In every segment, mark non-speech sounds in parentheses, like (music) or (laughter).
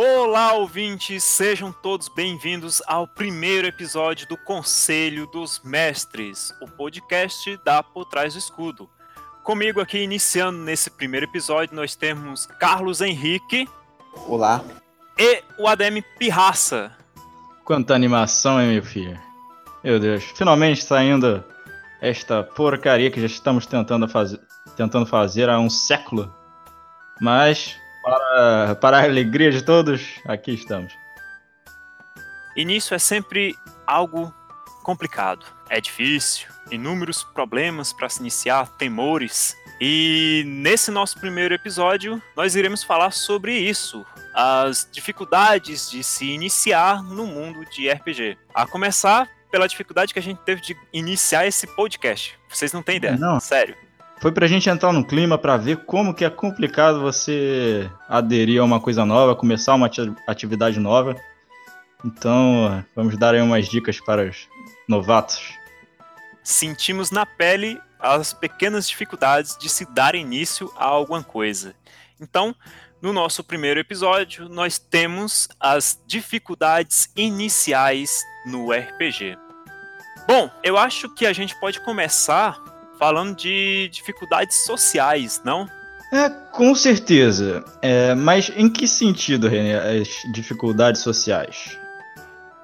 Olá, ouvintes! Sejam todos bem-vindos ao primeiro episódio do Conselho dos Mestres, o podcast da Por Trás do Escudo. Comigo aqui, iniciando nesse primeiro episódio, nós temos Carlos Henrique. Olá. E o Ademe Pirraça. Quanta animação, hein, meu filho? Meu Deus, finalmente saindo esta porcaria que já estamos tentando fazer, tentando fazer há um século. Mas para, para a alegria de todos, aqui estamos. Início é sempre algo complicado, é difícil, inúmeros problemas para se iniciar, temores. E nesse nosso primeiro episódio, nós iremos falar sobre isso, as dificuldades de se iniciar no mundo de RPG. A começar pela dificuldade que a gente teve de iniciar esse podcast. Vocês não têm ideia, Não. sério. Foi pra gente entrar no clima pra ver como que é complicado você aderir a uma coisa nova, começar uma ati- atividade nova. Então, vamos dar aí umas dicas para os novatos. sentimos na pele as pequenas dificuldades de se dar início a alguma coisa. Então, no nosso primeiro episódio, nós temos as dificuldades iniciais no RPG. Bom, eu acho que a gente pode começar falando de dificuldades sociais, não? É, com certeza. É, mas em que sentido, René, as dificuldades sociais?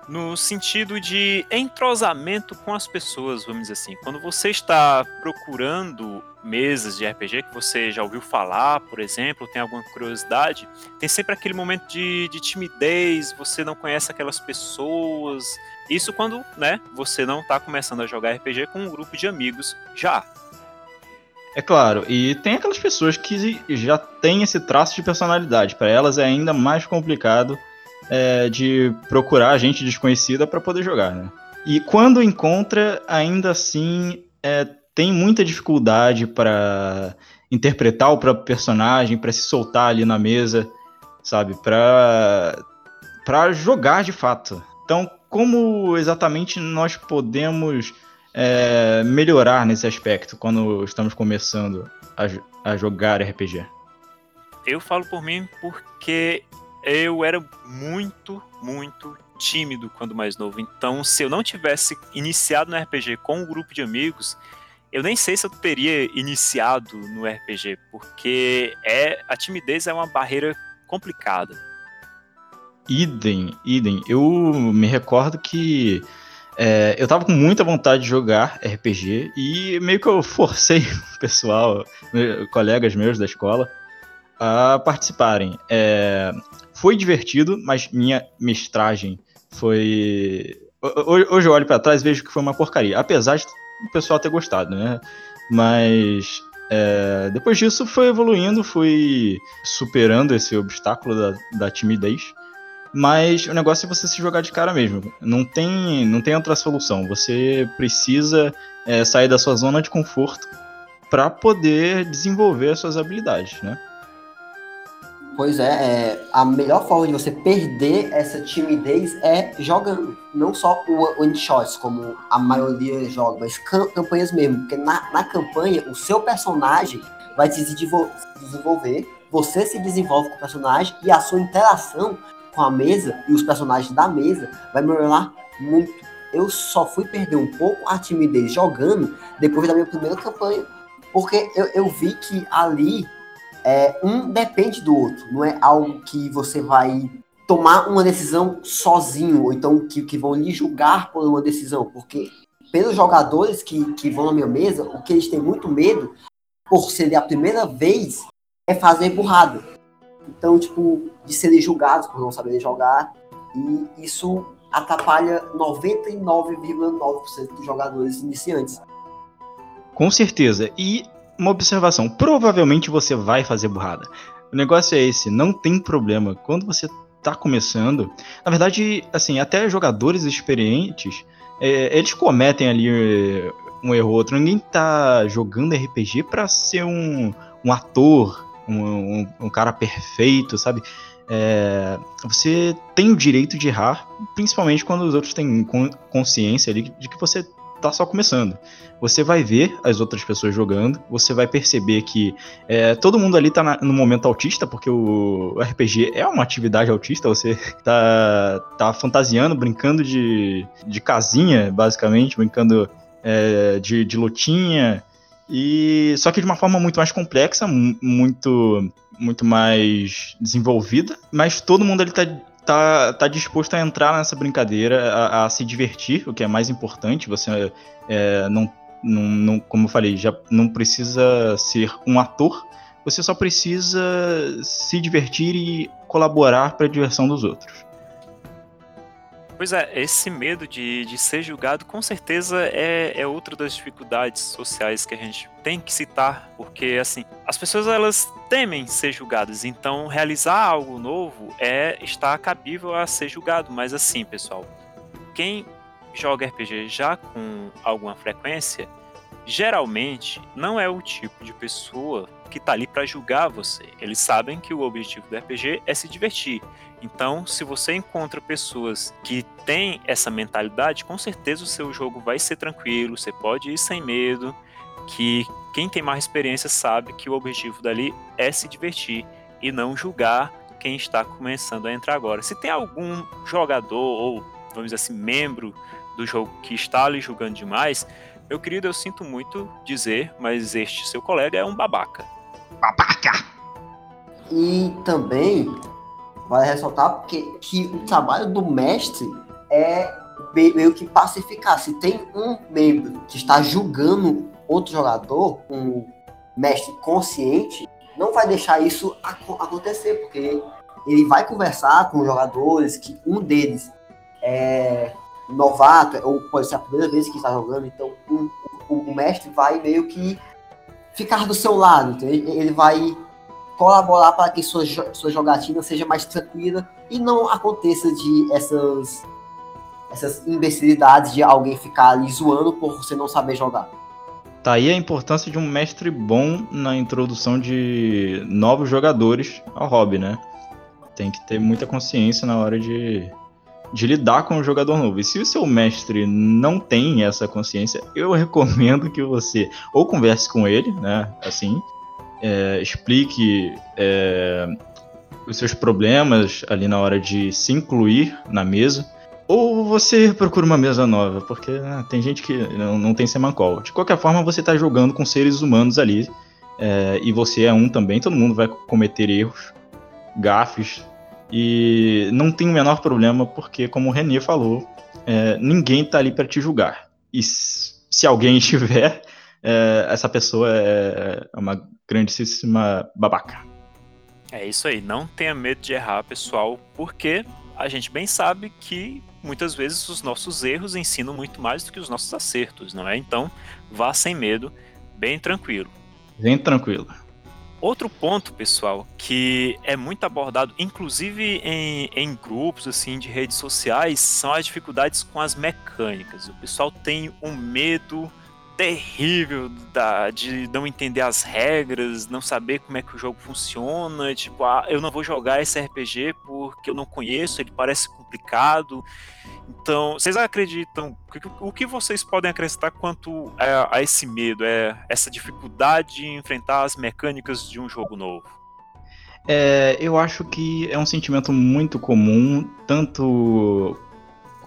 no sentido de entrosamento com as pessoas, vamos dizer assim. Quando você está procurando mesas de RPG que você já ouviu falar, por exemplo, tem alguma curiosidade, tem sempre aquele momento de, de timidez, você não conhece aquelas pessoas. Isso quando, né, você não está começando a jogar RPG com um grupo de amigos já. É claro, e tem aquelas pessoas que já têm esse traço de personalidade. Para elas é ainda mais complicado é, de procurar gente desconhecida para poder jogar, né? E quando encontra, ainda assim é, tem muita dificuldade para interpretar o próprio personagem, para se soltar ali na mesa, sabe? Para para jogar de fato. Então, como exatamente nós podemos é, melhorar nesse aspecto quando estamos começando a, a jogar RPG? Eu falo por mim porque eu era muito, muito tímido quando mais novo. Então, se eu não tivesse iniciado no RPG com um grupo de amigos, eu nem sei se eu teria iniciado no RPG, porque é a timidez é uma barreira complicada. Idem, idem. Eu me recordo que é, eu tava com muita vontade de jogar RPG e meio que eu forcei (laughs) o pessoal, colegas meus da escola, a participarem. É, foi divertido, mas minha mestragem foi. ho- ho- Hoje eu olho pra trás e vejo que foi uma porcaria, apesar de o pessoal ter gostado, né? Mas é, depois disso foi evoluindo, fui superando esse obstáculo da, da timidez. Mas o negócio é você se jogar de cara mesmo. Não tem, não tem outra solução. Você precisa é, sair da sua zona de conforto para poder desenvolver as suas habilidades, né? Pois é, é, a melhor forma de você perder essa timidez é jogando. Não só o one shots, como a maioria joga, mas cam- campanhas mesmo. Porque na, na campanha, o seu personagem vai se desenvolver, você se desenvolve com o personagem e a sua interação com a mesa e os personagens da mesa vai melhorar muito. Eu só fui perder um pouco a timidez jogando depois da minha primeira campanha. Porque eu, eu vi que ali é, um depende do outro, não é algo que você vai tomar uma decisão sozinho, ou então que, que vão lhe julgar por uma decisão, porque pelos jogadores que, que vão na minha mesa, o que eles têm muito medo, por ser a primeira vez, é fazer burrada. Então, tipo, de serem julgados por não saberem jogar, e isso atrapalha 99,9% dos jogadores iniciantes. Com certeza. E uma observação: provavelmente você vai fazer burrada. O negócio é esse, não tem problema. Quando você tá começando, na verdade, assim, até jogadores experientes, é, eles cometem ali é, um erro ou outro. Ninguém tá jogando RPG pra ser um, um ator, um, um- um cara perfeito, sabe? É, você tem o direito de errar, principalmente quando os outros têm con- consciência ali de que você tá só começando. Você vai ver as outras pessoas jogando, você vai perceber que é, todo mundo ali tá na, no momento autista, porque o RPG é uma atividade autista, você (laughs) tá, tá fantasiando, brincando de, de casinha, basicamente, brincando é, de, de e só que de uma forma muito mais complexa, muito muito mais desenvolvida, mas todo mundo ali tá tá, tá disposto a entrar nessa brincadeira, a, a se divertir, o que é mais importante. Você é, não, não, não, como eu falei, já não precisa ser um ator, você só precisa se divertir e colaborar para a diversão dos outros. Pois é, esse medo de, de ser julgado com certeza é, é outra das dificuldades sociais que a gente tem que citar, porque assim, as pessoas elas temem ser julgadas, então realizar algo novo é estar cabível a ser julgado, mas assim, pessoal, quem joga RPG já com alguma frequência, geralmente não é o tipo de pessoa que tá ali para julgar você. Eles sabem que o objetivo do RPG é se divertir. Então, se você encontra pessoas que têm essa mentalidade, com certeza o seu jogo vai ser tranquilo, você pode ir sem medo, que quem tem mais experiência sabe que o objetivo dali é se divertir e não julgar quem está começando a entrar agora. Se tem algum jogador ou, vamos dizer assim, membro do jogo que está ali julgando demais, meu querido, eu sinto muito dizer, mas este seu colega é um babaca. Babaca! E também vale ressaltar porque que o trabalho do mestre é meio que pacificar. Se tem um membro que está julgando outro jogador, um mestre consciente, não vai deixar isso acontecer, porque ele vai conversar com jogadores que um deles é novato, ou pode ser a primeira vez que está jogando, então um, o, o, mestre vai meio que ficar do seu lado, ele, ele vai colaborar para que sua, sua jogatina seja mais tranquila e não aconteça de essas essas imbecilidades de alguém ficar ali zoando por você não saber jogar. Tá aí a importância de um mestre bom na introdução de novos jogadores ao hobby, né? Tem que ter muita consciência na hora de, de lidar com o jogador novo. E se o seu mestre não tem essa consciência, eu (laughs) recomendo que você ou converse com ele, né? Assim, é, explique é, os seus problemas ali na hora de se incluir na mesa. Ou você procura uma mesa nova, porque né, tem gente que não, não tem semancol. De qualquer forma, você está jogando com seres humanos ali. É, e você é um também, todo mundo vai cometer erros, gafes. E não tem o menor problema, porque, como o Renê falou, é, ninguém está ali para te julgar. E se alguém (laughs) estiver, é, essa pessoa é, é uma grandíssima babaca. É isso aí, não tenha medo de errar, pessoal, porque a gente bem sabe que muitas vezes os nossos erros ensinam muito mais do que os nossos acertos, não é? Então, vá sem medo, bem tranquilo. Bem tranquilo. Outro ponto, pessoal, que é muito abordado, inclusive em, em grupos assim de redes sociais, são as dificuldades com as mecânicas. O pessoal tem um medo terrível da, de não entender as regras, não saber como é que o jogo funciona, tipo, ah, eu não vou jogar esse RPG porque eu não conheço, ele parece complicado. Então, vocês acreditam, o que vocês podem acrescentar quanto a, a esse medo, é essa dificuldade de enfrentar as mecânicas de um jogo novo? É, eu acho que é um sentimento muito comum, tanto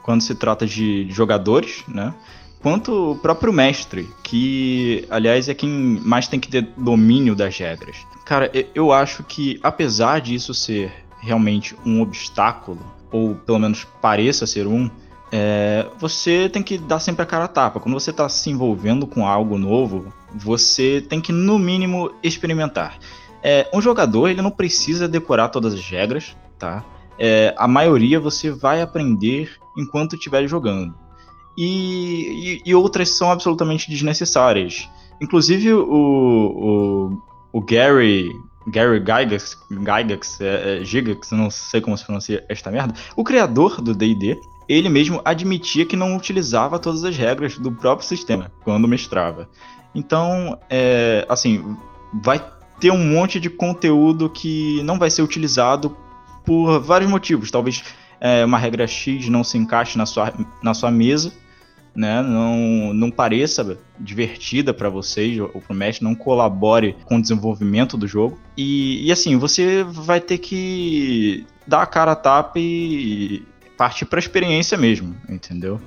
quando se trata de jogadores, né? Quanto o próprio mestre, que, aliás, é quem mais tem que ter domínio das regras. Cara, eu acho que, apesar disso ser realmente um obstáculo, ou pelo menos pareça ser um, é, você tem que dar sempre a cara a tapa. Quando você está se envolvendo com algo novo, você tem que, no mínimo, experimentar. É, um jogador ele não precisa decorar todas as regras, tá? É, a maioria você vai aprender enquanto estiver jogando e, e, e outras são absolutamente desnecessárias. Inclusive o, o, o Gary Gary Gygax, Gygax é, é, Gigax, não sei como se pronuncia esta merda, o criador do D&D, ele mesmo admitia que não utilizava todas as regras do próprio sistema quando mestrava. Então, é, assim, vai ter um monte de conteúdo que não vai ser utilizado por vários motivos. Talvez é, uma regra X não se encaixe na sua, na sua mesa, né, não, não pareça divertida para vocês ou pro mestre, não colabore com o desenvolvimento do jogo. E, e assim, você vai ter que dar a cara a tapa e partir para a experiência mesmo, entendeu?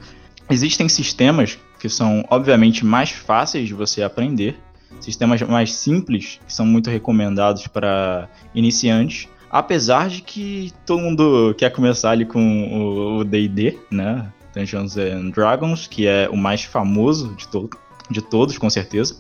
Existem sistemas que são obviamente mais fáceis de você aprender, sistemas mais simples que são muito recomendados para iniciantes, apesar de que todo mundo quer começar ali com o D&D, né? Dungeons and Dragons, que é o mais famoso de, to de todos, com certeza.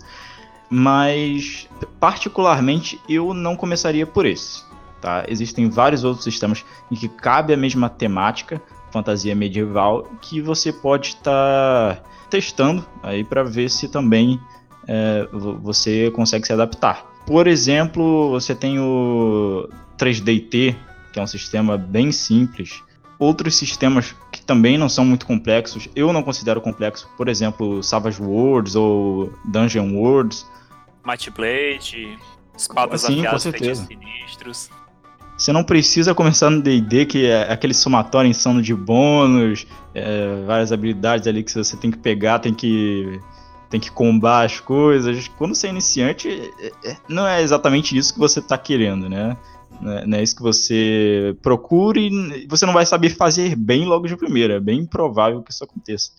Mas, particularmente, eu não começaria por esse. Tá? Existem vários outros sistemas em que cabe a mesma temática, fantasia medieval, que você pode estar tá testando aí para ver se também é, você consegue se adaptar. Por exemplo, você tem o 3DT, que é um sistema bem simples. Outros sistemas também não são muito complexos, eu não considero complexo, por exemplo, Savage Worlds ou Dungeon Worlds. Might Blade, espadas Sim, afiadas, sinistros. Você não precisa começar no D&D, que é aquele somatório insano de bônus, é, várias habilidades ali que você tem que pegar, tem que tem que combar as coisas. Quando você é iniciante, é, é, não é exatamente isso que você está querendo, né? Não é isso que você procura e você não vai saber fazer bem logo de primeira. É bem improvável que isso aconteça.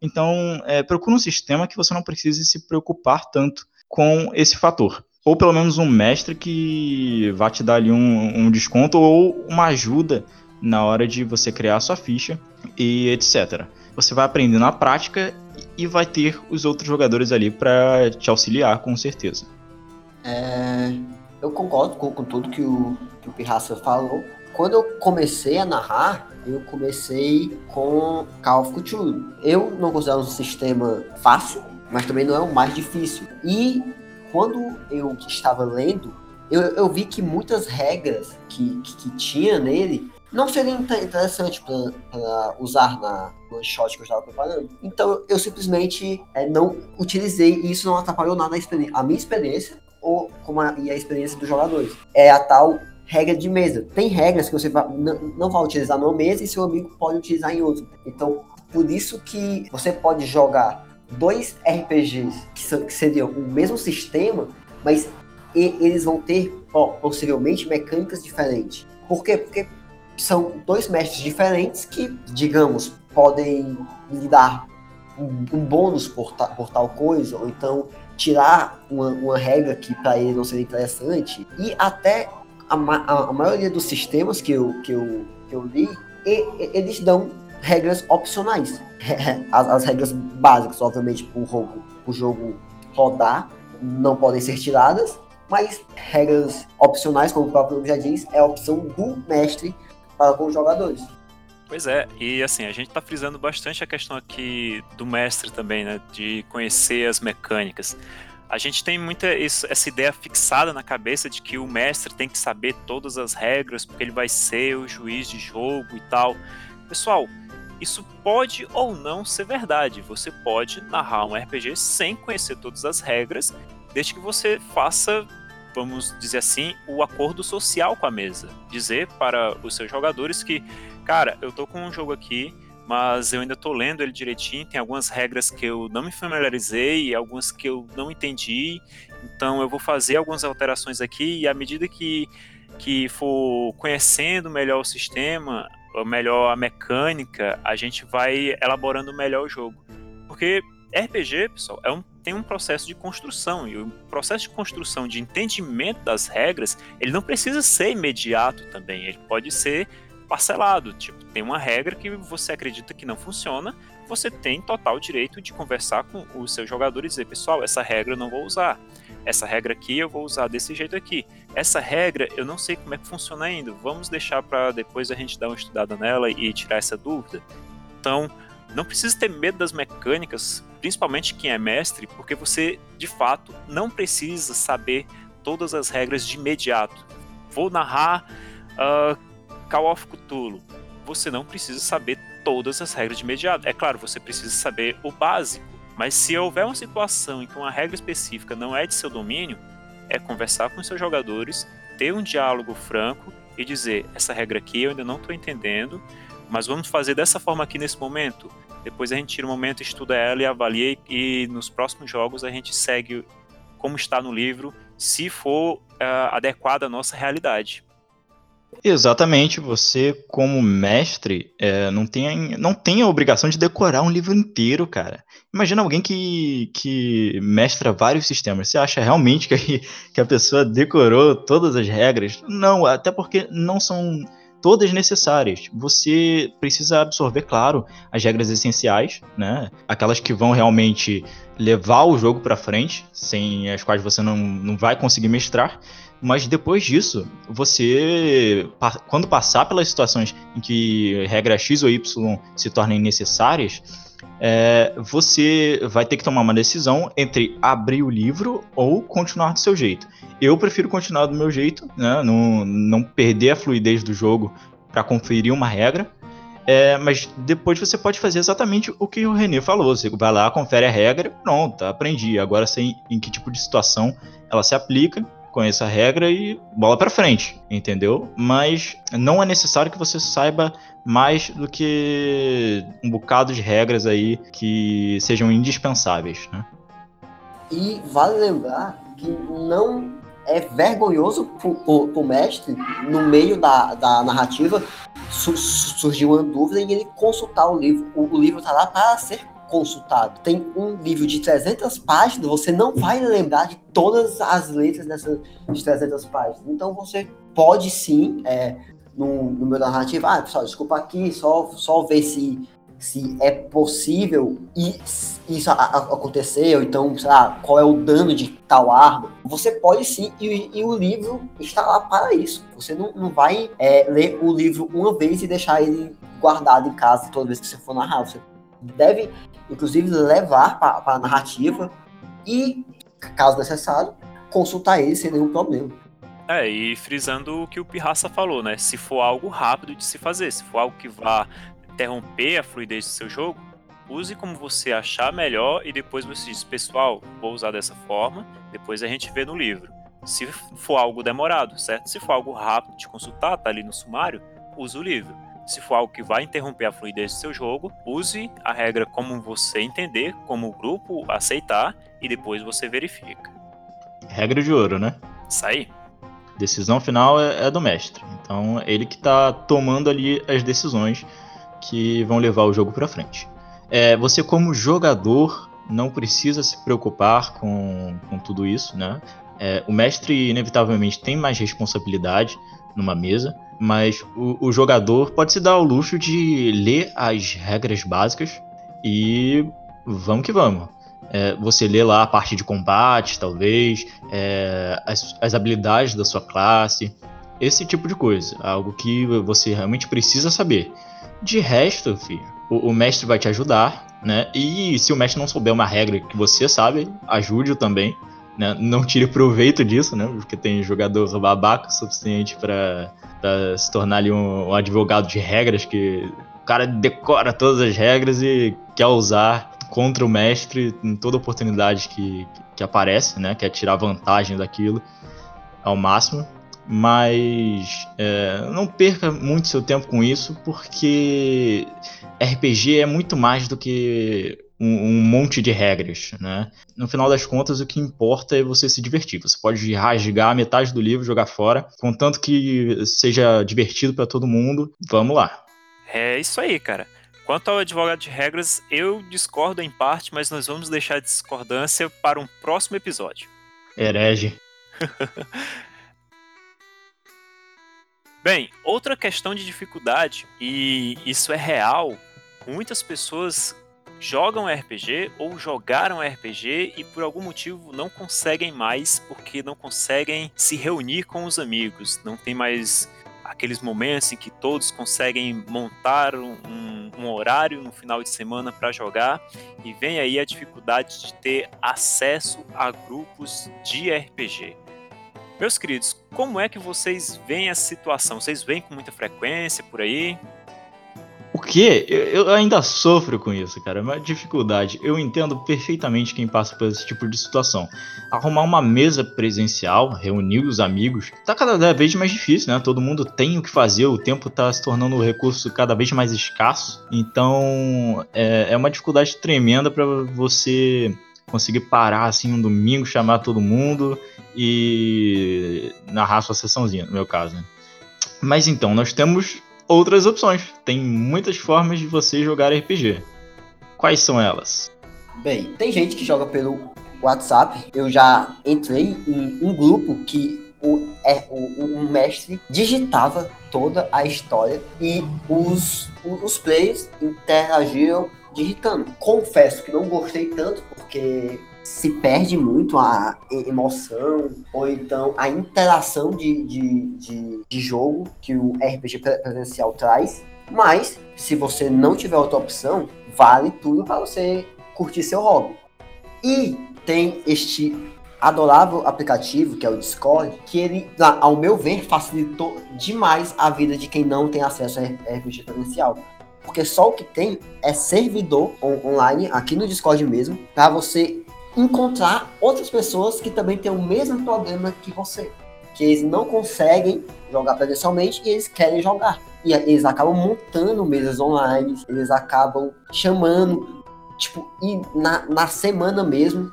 Então, é, procure um sistema que você não precise se preocupar tanto com esse fator ou pelo menos um mestre que vá te dar ali um, um desconto ou uma ajuda na hora de você criar a sua ficha e etc. Você vai aprender na prática e vai ter os outros jogadores ali para te auxiliar, com certeza. É, eu concordo com, com tudo que o, que o Pirraça falou. Quando eu comecei a narrar, eu comecei com Call of Cthulhu. Eu não considero um sistema fácil, mas também não é o mais difícil. E quando eu estava lendo, eu, eu vi que muitas regras que, que, que tinha nele não seriam interessantes para usar na one shot que eu estava preparando. Então eu simplesmente é, não utilizei e isso não atrapalhou nada a, a minha experiência ou como a, e a experiência dos jogadores. É a tal regra de mesa. Tem regras que você não, não vai utilizar numa mesa e seu amigo pode utilizar em outra. Então, por isso que você pode jogar dois RPGs que, são, que seriam o mesmo sistema, mas e, eles vão ter ó, possivelmente mecânicas diferentes. Por quê? Porque são dois mestres diferentes que, digamos, podem lhe dar um, um bônus por, ta, por, tal coisa, ou então tirar uma, uma regra que para ele não seria interessante. E até a, a, a, maioria dos sistemas que eu, que eu, que eu li, e, eles dão regras opcionais. (laughs) As, as regras básicas, obviamente, para o jogo, o jogo rodar, não podem ser tiradas, mas regras opcionais, como o próprio nome já diz, é a opção do mestre para com os jogadores. Pois é, e assim, a gente está frisando bastante a questão aqui do mestre também, né? De conhecer as mecânicas. A gente tem muita isso, essa ideia fixada na cabeça de que o mestre tem que saber todas as regras, porque ele vai ser o juiz de jogo e tal. Pessoal, isso pode ou não ser verdade. Você pode narrar um RPG sem conhecer todas as regras, desde que você faça, vamos dizer assim, o acordo social com a mesa. Dizer para os seus jogadores que, cara, eu tô com um jogo aqui, mas eu ainda tô lendo ele direitinho, tem algumas regras que eu não me familiarizei, algumas que eu não entendi, então eu vou fazer algumas alterações aqui e à medida que que for conhecendo melhor o sistema, melhor a mecânica, a gente vai elaborando melhor o jogo. Porque RPG, pessoal, é um, tem um processo de construção e o processo de construção de entendimento das regras, ele não precisa ser imediato também, ele pode ser parcelado. Tipo, tem uma regra que você acredita que não funciona, você tem total direito de conversar com os seus jogadores e dizer, pessoal, essa regra eu não vou usar. Essa regra aqui eu vou usar desse jeito aqui. Essa regra eu não sei como é que funciona ainda. Vamos deixar para depois a gente dar uma estudada nela e tirar essa dúvida. Então, não precisa ter medo das mecânicas, principalmente quem é mestre, porque você de fato não precisa saber todas as regras de imediato. Vou narrar uh, Call of Cthulhu. Você não precisa saber todas as regras de imediato. É claro, você precisa saber o básico, mas se houver uma situação em que uma regra específica não é de seu domínio, é conversar com seus jogadores, ter um diálogo franco e dizer: essa regra aqui eu ainda não estou entendendo, mas vamos fazer dessa forma aqui nesse momento. depois a gente tira um momento, estuda ela e avalia, e nos próximos jogos a gente segue como está no livro, se for uh, adequado à nossa realidade. Exatamente, você como mestre é, não, tem, não tem a obrigação de decorar um livro inteiro, cara. Imagina alguém que, que mestra vários sistemas. Você acha realmente que, (laughs) que a pessoa decorou todas as regras? Não, até porque não são todas necessárias. Você precisa absorver, claro, as regras essenciais, né? Aquelas que vão realmente levar o jogo para frente, sem as quais você não, não vai conseguir mestrar. Mas depois disso, você, quando passar pelas situações em que regra X ou Y se tornem necessárias, é, você vai ter que tomar uma decisão entre abrir o livro ou continuar do seu jeito. Eu prefiro continuar do meu jeito, né, não, não perder a fluidez do jogo para conferir uma regra. É, mas depois você pode fazer exatamente o que o René falou. Você vai lá, confere a regra, pronto, aprendi. Agora sei em que tipo de situação ela se aplica conheça a regra e bola para frente, entendeu? Mas não é necessário que você saiba mais do que um bocado de regras aí que sejam indispensáveis, né? E vale lembrar que não é vergonhoso pro, pro, mestre, no meio da, da narrativa, su, surgiu uma dúvida e ele consultar o livro. O, o livro tá lá para ser consultado. Tem um livro de 300 páginas, você não vai lembrar de todas as letras dessas de 300 páginas. Então você pode sim, é, no, no meu narrativo, ah, pessoal, desculpa aqui, só, só ver se, se é possível isso acontecer, ou então, sei lá, qual é o dano de tal arma. Você pode sim, e, e o livro está lá para isso. Você não, não vai é, ler o livro uma vez e deixar ele guardado em casa toda vez que você for narrar. Você deve inclusive levar para a narrativa e, caso necessário, consultar ele sem nenhum problema. É, e frisando o que o Pirraça falou, né? Se for algo rápido de se fazer, se for algo que vá interromper a fluidez do seu jogo, use como você achar melhor e depois você diz, pessoal, vou usar dessa forma, depois a gente vê no livro. Se for algo demorado, certo? Se for algo rápido de consultar, tá ali no sumário, use o livro. Se for algo que vai interromper a fluidez do seu jogo, use a regra como você entender, como o grupo aceitar e depois você verifica. Regra de ouro, né? Isso aí. Decisão final é, é do mestre. Então, ele que está tomando ali as decisões que vão levar o jogo para frente. É, você, como jogador, não precisa se preocupar com, com tudo isso, né? É, o mestre, inevitavelmente, tem mais responsabilidade numa mesa mas o, o, jogador pode se dar ao luxo de ler as regras básicas e vamos que vamos. É, você lê lá a parte de combate, talvez, é, as, as habilidades da sua classe, esse tipo de coisa, algo que você realmente precisa saber. De resto, filho, o, o mestre vai te ajudar, né? E se o mestre não souber uma regra que você sabe, ajude-o também. Né? Não tire proveito disso, né? Porque tem jogador babaca suficiente para se tornar ali um, um, advogado de regras que o cara decora todas as regras e quer usar contra o mestre em toda oportunidade que, que aparece, né? Quer tirar vantagem daquilo ao máximo. Mas é, não perca muito seu tempo com isso, porque RPG é muito mais do que um, um, monte de regras, né? No final das contas, o que importa é você se divertir. Você pode rasgar metade do livro, jogar fora, contanto que seja divertido para todo mundo. Vamos lá. É isso aí, cara. Quanto ao advogado de regras, eu discordo em parte, mas nós vamos deixar a discordância para um próximo episódio. Herege. (laughs) Bem, outra questão de dificuldade, e isso é real, muitas pessoas jogam RPG ou jogaram RPG e por algum motivo não conseguem mais porque não conseguem se reunir com os amigos, não tem mais aqueles momentos em que todos conseguem montar um, um horário no final de semana para jogar e vem aí a dificuldade de ter acesso a grupos de RPG. Meus queridos, como é que vocês veem a situação? Vocês vêm com muita frequência por aí? Porque eu ainda sofro com isso, cara. É uma dificuldade. Eu entendo perfeitamente quem passa por esse tipo de situação. Arrumar uma mesa presencial, reunir os amigos, tá cada vez mais difícil, né? Todo mundo tem o que fazer, o tempo tá se tornando um recurso cada vez mais escasso. Então é, é uma dificuldade tremenda para você conseguir parar assim um domingo, chamar todo mundo e narrar sua sessãozinha, no meu caso. Né? Mas então, nós temos outras opções. Tem muitas formas de você jogar RPG. Quais são elas? Bem, tem gente que joga pelo WhatsApp. Eu já entrei em um grupo que o, é, o, o mestre digitava toda a história e os, os players interagiram digitando. Confesso que não gostei tanto porque se perde muito a emoção ou então a interação de, de, de, de jogo que o RPG presencial traz. Mas, se você não tiver outra opção, vale tudo para você curtir seu hobby. E tem este adorável aplicativo que é o Discord, que ele, ao meu ver, facilitou demais a vida de quem não tem acesso a RPG presencial. Porque só o que tem é servidor on online, aqui no Discord mesmo, para você encontrar outras pessoas que também têm o mesmo problema que você. Que eles não conseguem jogar presencialmente e eles querem jogar. E eles acabam montando mesas online, eles acabam chamando, tipo, e na, na semana mesmo.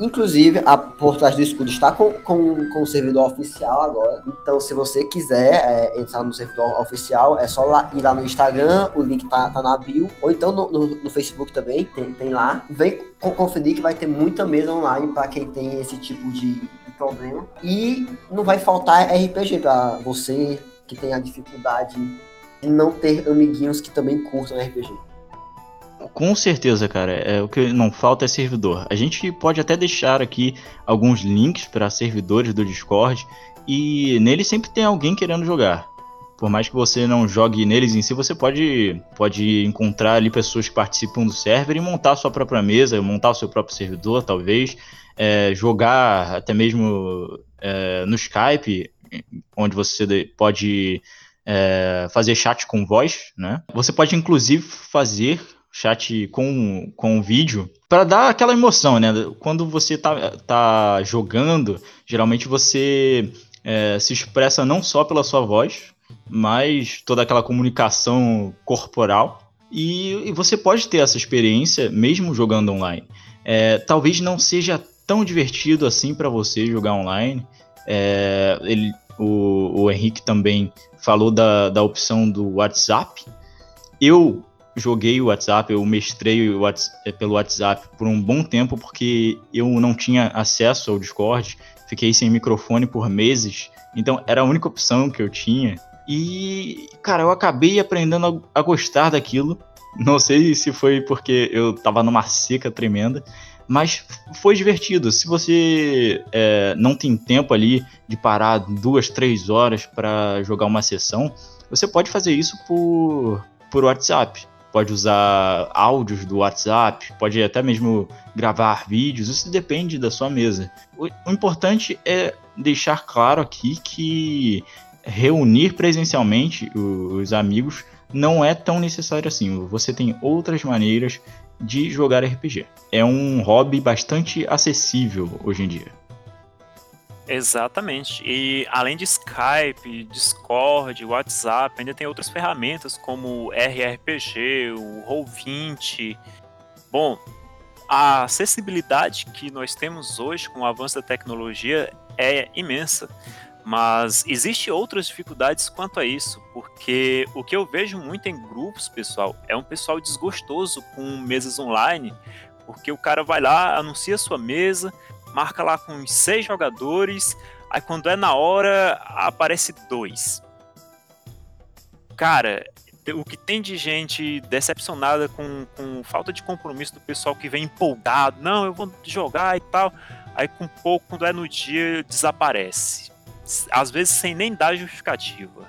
Inclusive, a Por Trás do Escudo está com, com, com o servidor oficial agora. Então, se você quiser é, entrar no servidor oficial, é só lá, ir lá no Instagram, o link tá, tá na bio. Ou então no, no, no Facebook também, tem, tem lá. Vem conferir que vai ter muita mesa online para quem tem esse tipo de, problema. E não vai faltar RPG para você que tem a dificuldade de não ter amiguinhos que também curtam RPG. Com certeza, cara. É, o que não falta é servidor. A gente pode até deixar aqui alguns links para servidores do Discord e nele sempre tem alguém querendo jogar. Por mais que você não jogue neles em si, você pode, pode encontrar ali pessoas que participam do server e montar sua própria mesa, montar o seu próprio servidor, talvez. É, jogar até mesmo é, no Skype, onde você pode é, fazer chat com voz, né? Você pode inclusive fazer chat com, com vídeo para dar aquela emoção, né? Quando você tá, tá jogando, geralmente você é, se expressa não só pela sua voz, mas toda aquela comunicação corporal. E, e você pode ter essa experiência mesmo jogando online. É, talvez não seja tão divertido assim para você jogar online. É, ele, o, o Henrique também falou da, da opção do WhatsApp. Eu joguei o WhatsApp, eu mestrei o WhatsApp, pelo WhatsApp por um bom tempo porque eu não tinha acesso ao Discord, fiquei sem microfone por meses, então era a única opção que eu tinha. E, cara, eu acabei aprendendo a, a gostar daquilo. Não sei se foi porque eu tava numa seca tremenda, mas foi divertido. Se você é, não tem tempo ali de parar duas, três horas para jogar uma sessão, você pode fazer isso por, por WhatsApp. Pode usar áudios do WhatsApp, pode até mesmo gravar vídeos, isso depende da sua mesa. O, importante é deixar claro aqui que reunir presencialmente os amigos não é tão necessário assim. Você tem outras maneiras de jogar RPG. É um hobby bastante acessível hoje em dia. Exatamente. E além de Skype, Discord, WhatsApp, ainda tem outras ferramentas como RRPG, o Roll20. Bom, a acessibilidade que nós temos hoje com o avanço da tecnologia é imensa. Mas existe outras dificuldades quanto a isso, porque o que eu vejo muito em grupos, pessoal, é um pessoal desgostoso com mesas online, porque o cara vai lá, anuncia sua mesa, marca lá com seis jogadores, aí quando é na hora, aparece dois. Cara, o que tem de gente decepcionada com, com falta de compromisso do pessoal que vem empolgado, não, eu vou jogar e tal, aí com pouco, quando é no dia, desaparece às vezes sem nem dar justificativa.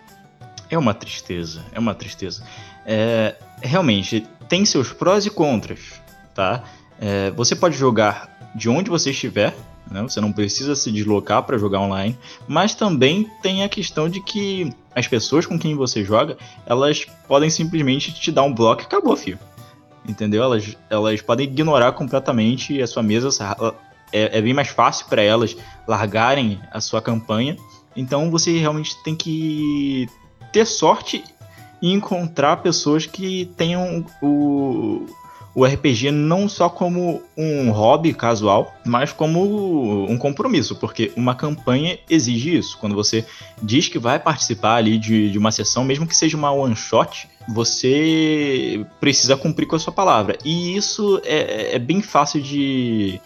É uma tristeza, é uma tristeza. É, realmente, tem seus prós e contras, tá? É, você pode jogar de onde você estiver, né? Você não precisa se deslocar para jogar online, mas também tem a questão de que as pessoas com quem você joga, elas podem simplesmente te dar um bloco e acabou, filho. Entendeu? Elas, elas podem ignorar completamente a sua mesa. É, é bem mais fácil para elas largarem a sua campanha. Então você realmente tem que ter sorte e encontrar pessoas que tenham o, o RPG não só como um hobby casual, mas como um compromisso, porque uma campanha exige isso. Quando você diz que vai participar ali de, de uma sessão, mesmo que seja uma one shot, você precisa cumprir com a sua palavra. E isso é, é bem fácil de,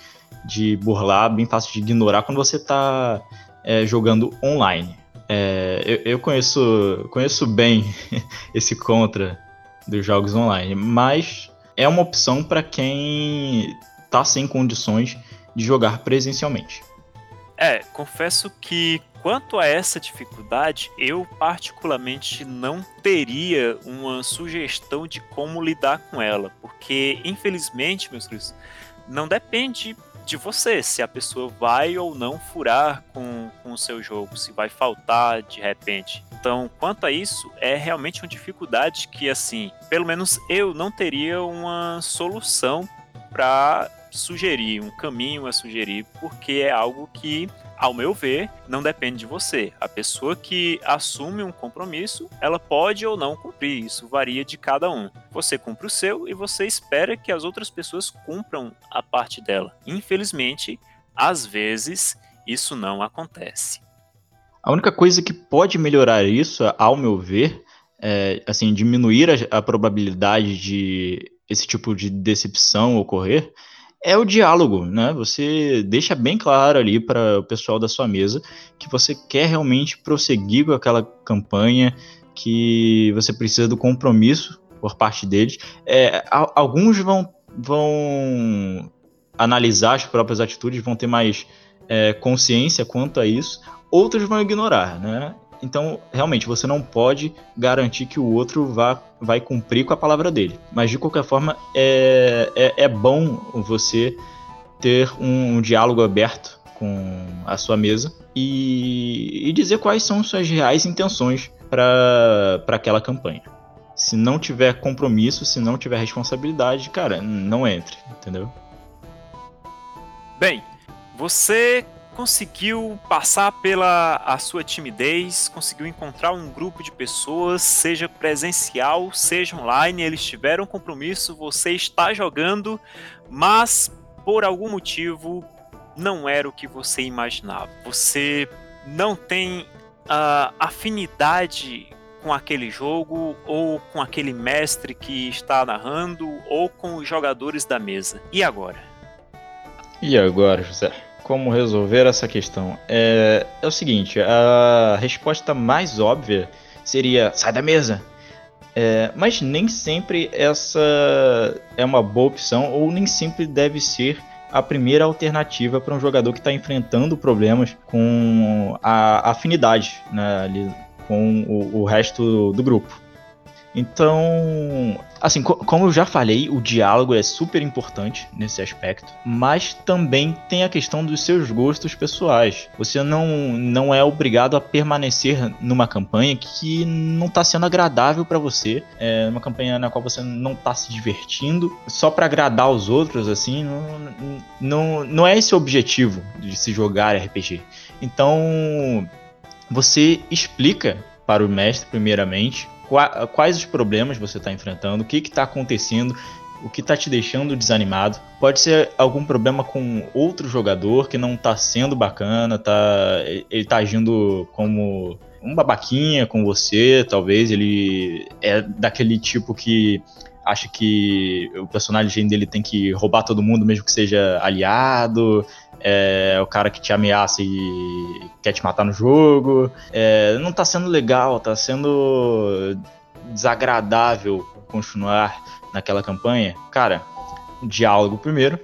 de burlar, bem fácil de ignorar quando você está é, jogando online. É, eu, eu conheço, conheço bem (laughs) esse contra dos jogos online, mas é uma opção para quem está sem condições de jogar presencialmente. É, confesso que quanto a essa dificuldade, eu particularmente não teria uma sugestão de como lidar com ela, porque infelizmente, meus queridos, não depende de você, se a pessoa vai ou não furar com, com o seu jogo, se vai faltar de repente. Então, quanto a isso, é realmente uma dificuldade que, assim, pelo menos eu não teria uma solução para sugerir, um caminho a sugerir, porque é algo que ao meu ver, não depende de você. A pessoa que assume um compromisso, ela pode ou não cumprir, isso varia de cada um. Você cumpre o seu e você espera que as outras pessoas cumpram a parte dela. Infelizmente, às vezes, isso não acontece. A única coisa que pode melhorar isso, ao meu ver, é assim, diminuir a, a probabilidade de esse tipo de decepção ocorrer, é o diálogo, né? Você deixa bem claro ali para o pessoal da sua mesa que você quer realmente prosseguir com aquela campanha, que você precisa do compromisso por parte deles. É, alguns vão, vão analisar as próprias atitudes, vão ter mais é, consciência quanto a isso, outros vão ignorar, né? Então, realmente, você não pode garantir que o outro vá, vai cumprir com a palavra dele. Mas, de qualquer forma, é, é, é bom você ter um, um, diálogo aberto com a sua mesa e, e dizer quais são suas reais intenções para aquela campanha. Se não tiver compromisso, se não tiver responsabilidade, cara, não entre, entendeu? Bem, você conseguiu passar pela a sua timidez, conseguiu encontrar um grupo de pessoas, seja presencial, seja online, eles tiveram compromisso, você está jogando, mas por algum motivo não era o que você imaginava. Você não tem a afinidade com aquele jogo, ou com aquele mestre que está narrando, ou com os jogadores da mesa. E agora? E agora, José? Como resolver essa questão? É, é o seguinte, a resposta mais óbvia seria sai da mesa. É, mas nem sempre essa é uma boa opção ou nem sempre deve ser a primeira alternativa para um jogador que está enfrentando problemas com a afinidade né, ali, com o, o resto do grupo. Então, assim, co como eu já falei, o diálogo é super importante nesse aspecto, mas também tem a questão dos seus gostos pessoais. Você não, não é obrigado a permanecer numa campanha que não está sendo agradável para você, é uma campanha na qual você não está se divertindo só para agradar os outros, assim, não, não, não é esse o objetivo de se jogar RPG. Então, você explica para o mestre, primeiramente, quais os problemas você está enfrentando, o que está acontecendo, o que está te deixando desanimado. Pode ser algum problema com outro jogador que não está sendo bacana, tá, ele está agindo como um babaquinha com você, talvez ele é daquele tipo que acha que o personagem dele tem que roubar todo mundo, mesmo que seja aliado. É o cara que te ameaça e quer te matar no jogo. É, não tá sendo legal, tá sendo desagradável continuar naquela campanha. Cara, diálogo primeiro.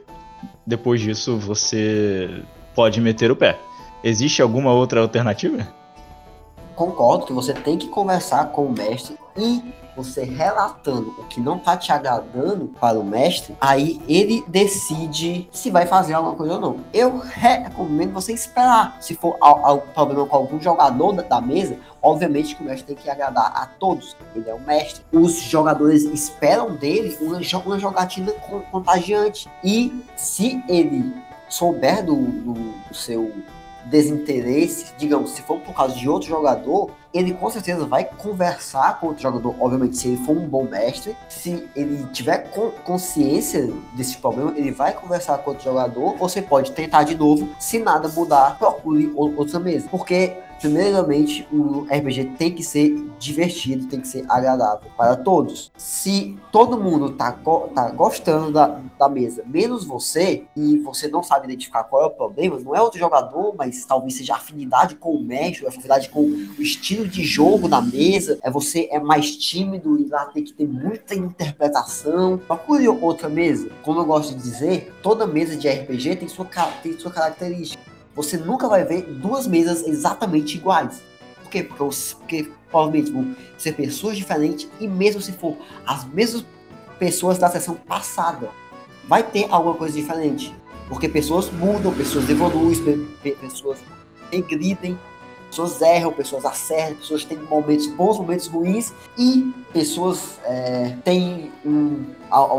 Depois disso, você pode meter o pé. Existe alguma outra alternativa? concordo que você tem que conversar com o mestre e você relatando o que não tá te agradando para o mestre, aí ele decide se vai fazer alguma coisa ou não. Eu recomendo você esperar. Se for algum problema com algum jogador da mesa, obviamente que o mestre tem que agradar a todos. Ele é o mestre. Os jogadores esperam dele uma, jogatina contagiante. E se ele souber do, do seu desinteresse, digamos, se for por causa de outro jogador, ele com certeza vai conversar com outro jogador, obviamente, se ele for um bom mestre, se ele tiver consciência desse problema, ele vai conversar com outro jogador, você pode tentar de novo, se nada mudar, procure outra mesa, porque primeiramente, o RPG tem que ser divertido, tem que ser agradável para todos. Se todo mundo tá, tá gostando da, da mesa, menos você, e você não sabe identificar qual é o problema, não é outro jogador, mas talvez seja afinidade com o mestre, afinidade com o estilo de jogo da mesa, é você é mais tímido e lá tem que ter muita interpretação. Procure outra mesa. Como eu gosto de dizer, toda mesa de RPG tem sua, tem sua característica você nunca vai ver duas mesas exatamente iguais. Por quê? Porque, porque provavelmente vão ser pessoas diferentes e mesmo se for as mesmas pessoas da sessão passada, vai ter alguma coisa diferente. Porque pessoas mudam, pessoas evoluem, pessoas regridem, pessoas erram, pessoas acertam, pessoas têm momentos bons, momentos ruins e pessoas é, têm um,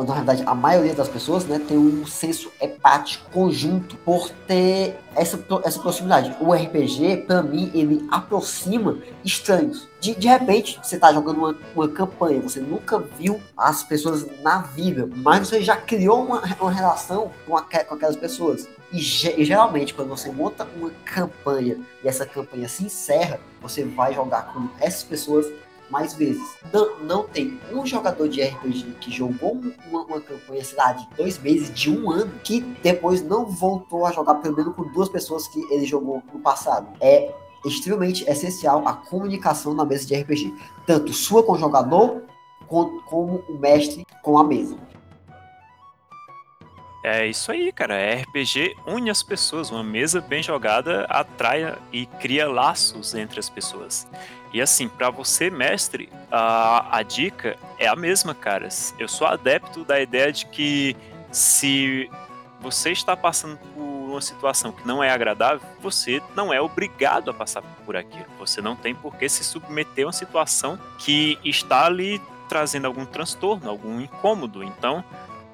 na verdade a maioria das pessoas né, tem um senso hepático conjunto por ter essa, essa proximidade. O RPG, para mim, ele aproxima estranhos. De, de repente, você tá jogando uma, uma campanha, você nunca viu as pessoas na vida, mas você já criou uma, uma relação com, a, com aquelas pessoas. E, e, geralmente, quando você monta uma campanha e essa campanha se encerra, você vai jogar com essas pessoas mais vezes. Não, não tem um jogador de RPG que jogou uma, uma campanha, sei lá, de dois meses, de um ano, que depois não voltou a jogar pelo menos com duas pessoas que ele jogou no passado. É extremamente essencial a comunicação na mesa de RPG. Tanto sua com o jogador, como o mestre com a mesa. É isso aí, cara. RPG une as pessoas. Uma mesa bem jogada atrai e cria laços entre as pessoas. E assim, para você, mestre, a, a dica é a mesma, cara. Eu sou adepto da ideia de que se você está passando por uma situação que não é agradável, você não é obrigado a passar por aquilo. Você não tem por que se submeter a uma situação que está ali trazendo algum transtorno, algum incômodo. Então,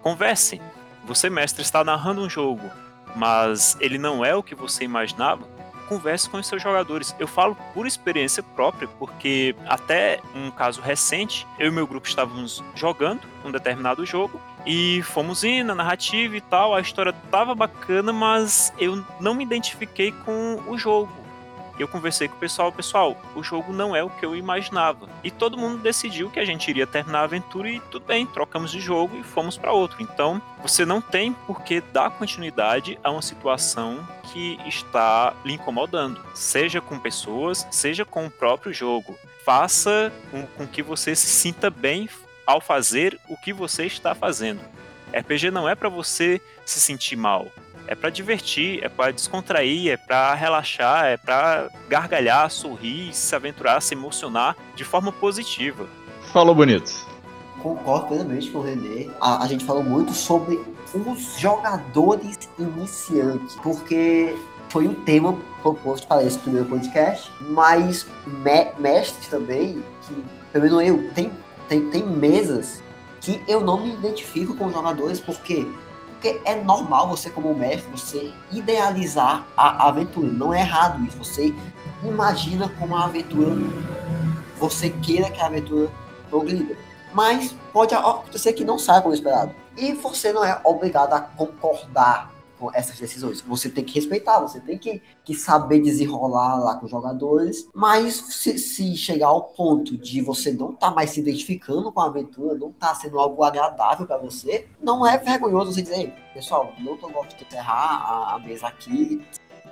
conversem você, mestre, está narrando um jogo, mas ele não é o que você imaginava, converse com os seus jogadores. Eu falo por experiência própria, porque até um caso recente, eu e meu grupo estávamos jogando um determinado jogo e fomos indo na narrativa e tal, a história estava bacana, mas eu não me identifiquei com o jogo eu conversei com o pessoal, pessoal, o jogo não é o que eu imaginava. E todo mundo decidiu que a gente iria terminar a aventura e tudo bem, trocamos de jogo e fomos para outro. Então, você não tem por que dar continuidade a uma situação que está lhe incomodando, seja com pessoas, seja com o próprio jogo. Faça com, com que você se sinta bem ao fazer o que você está fazendo. RPG não é para você se sentir mal é para divertir, é para descontrair, é para relaxar, é para gargalhar, sorrir, se aventurar, se emocionar de forma positiva. Falou bonito. Concordo plenamente com o René. A, a gente falou muito sobre os jogadores iniciantes, porque foi um tema proposto para esse primeiro podcast, mas me, mestres também, que pelo menos eu, tem, tem, tem mesas que eu não me identifico com jogadores, porque porque é normal você, como mestre, você idealizar a aventura. Não é errado isso. Você imagina como a aventura, você queira que a aventura progrida. Mas pode acontecer que não saia como esperado. E você não é obrigado a concordar essas decisões. Você tem que respeitar, você tem que, que saber desenrolar lá com os jogadores, mas se, se chegar ao ponto de você não estar tá mais se identificando com a aventura, não tá sendo algo agradável para você, não é vergonhoso você dizer, pessoal, não tô gostando de encerrar a, mesa aqui,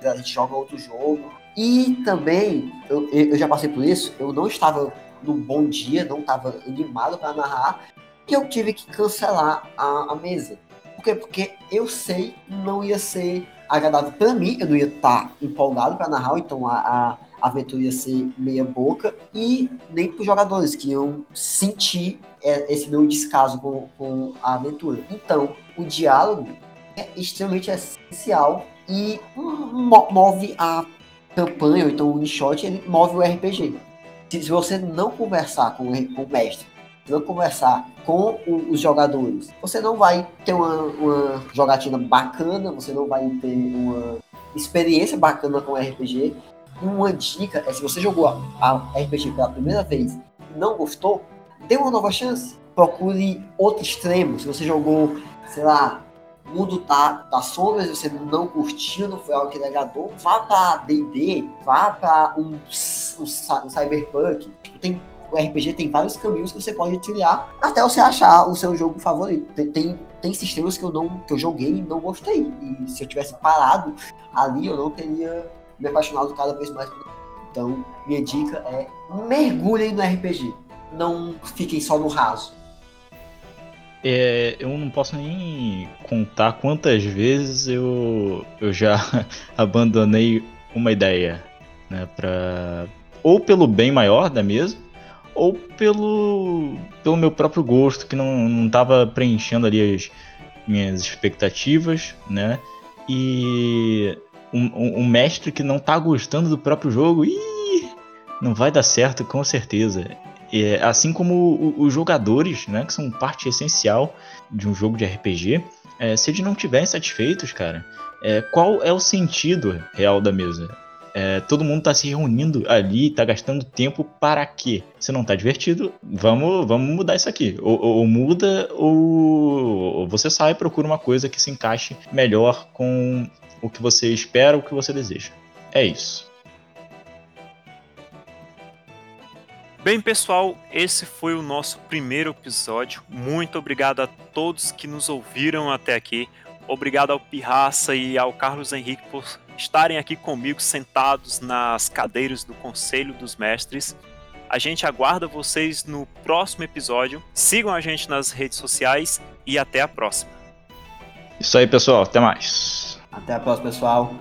a gente joga outro jogo. E também, eu, eu já passei por isso, eu não estava num bom dia, não estava animado para narrar, e eu tive que cancelar a, a mesa. Quê? Porque eu sei não ia ser agradável para mim, eu não ia estar tá empolgado para narrar, então a, a, aventura ia ser meia boca, e nem para os jogadores que iam sentir é, esse meu descaso com, com a aventura. Então, o diálogo é extremamente essencial e move a campanha, ou então o one-shot, ele move o RPG. Se você não conversar com, o mestre, não conversar com os jogadores, você não vai ter uma, uma jogatina bacana, você não vai ter uma experiência bacana com RPG. Uma dica é se você jogou a, a RPG pela primeira vez e não gostou, dê uma nova chance. Procure outro extremo. Se você jogou, sei lá, Mundo tá, das Sombras, você não curtiu, não foi algo que agradou, vá pra D&D, vá pra um, um, um Cyberpunk. Tem, o RPG tem vários caminhos que você pode trilhar até você achar o seu jogo favorito. Tem, tem, tem sistemas que eu, não, que eu joguei e não gostei. E se eu tivesse parado ali, eu não teria me apaixonado cada vez mais Então, minha dica é mergulhem no RPG. Não fiquem só no raso. É, eu não posso nem contar quantas vezes eu, eu já (laughs) abandonei uma ideia, né, pra, ou pelo bem maior da mesa, ou pelo, pelo meu próprio gosto, que não estava preenchendo ali as minhas expectativas, né, e um, um, um mestre que não está gostando do próprio jogo, ih, não vai dar certo com certeza. É, assim como os jogadores, né, que são parte essencial de um jogo de RPG, é, se eles não estiverem satisfeitos, cara, é, qual é o sentido real da mesa? É, todo mundo está se reunindo ali, está gastando tempo para quê? Se não está divertido, vamos, vamos mudar isso aqui. Ou, ou muda, ou, ou você sai e procura uma coisa que se encaixe melhor com o que você espera, o que você deseja. É isso. Bem, pessoal, esse foi o nosso primeiro episódio. Muito obrigado a todos que nos ouviram até aqui. Obrigado ao Pirraça e ao Carlos Henrique por estarem aqui comigo sentados nas cadeiras do Conselho dos Mestres. A gente aguarda vocês no próximo episódio. Sigam a gente nas redes sociais e até a próxima. Isso aí, pessoal. Até mais. Até a próxima, pessoal.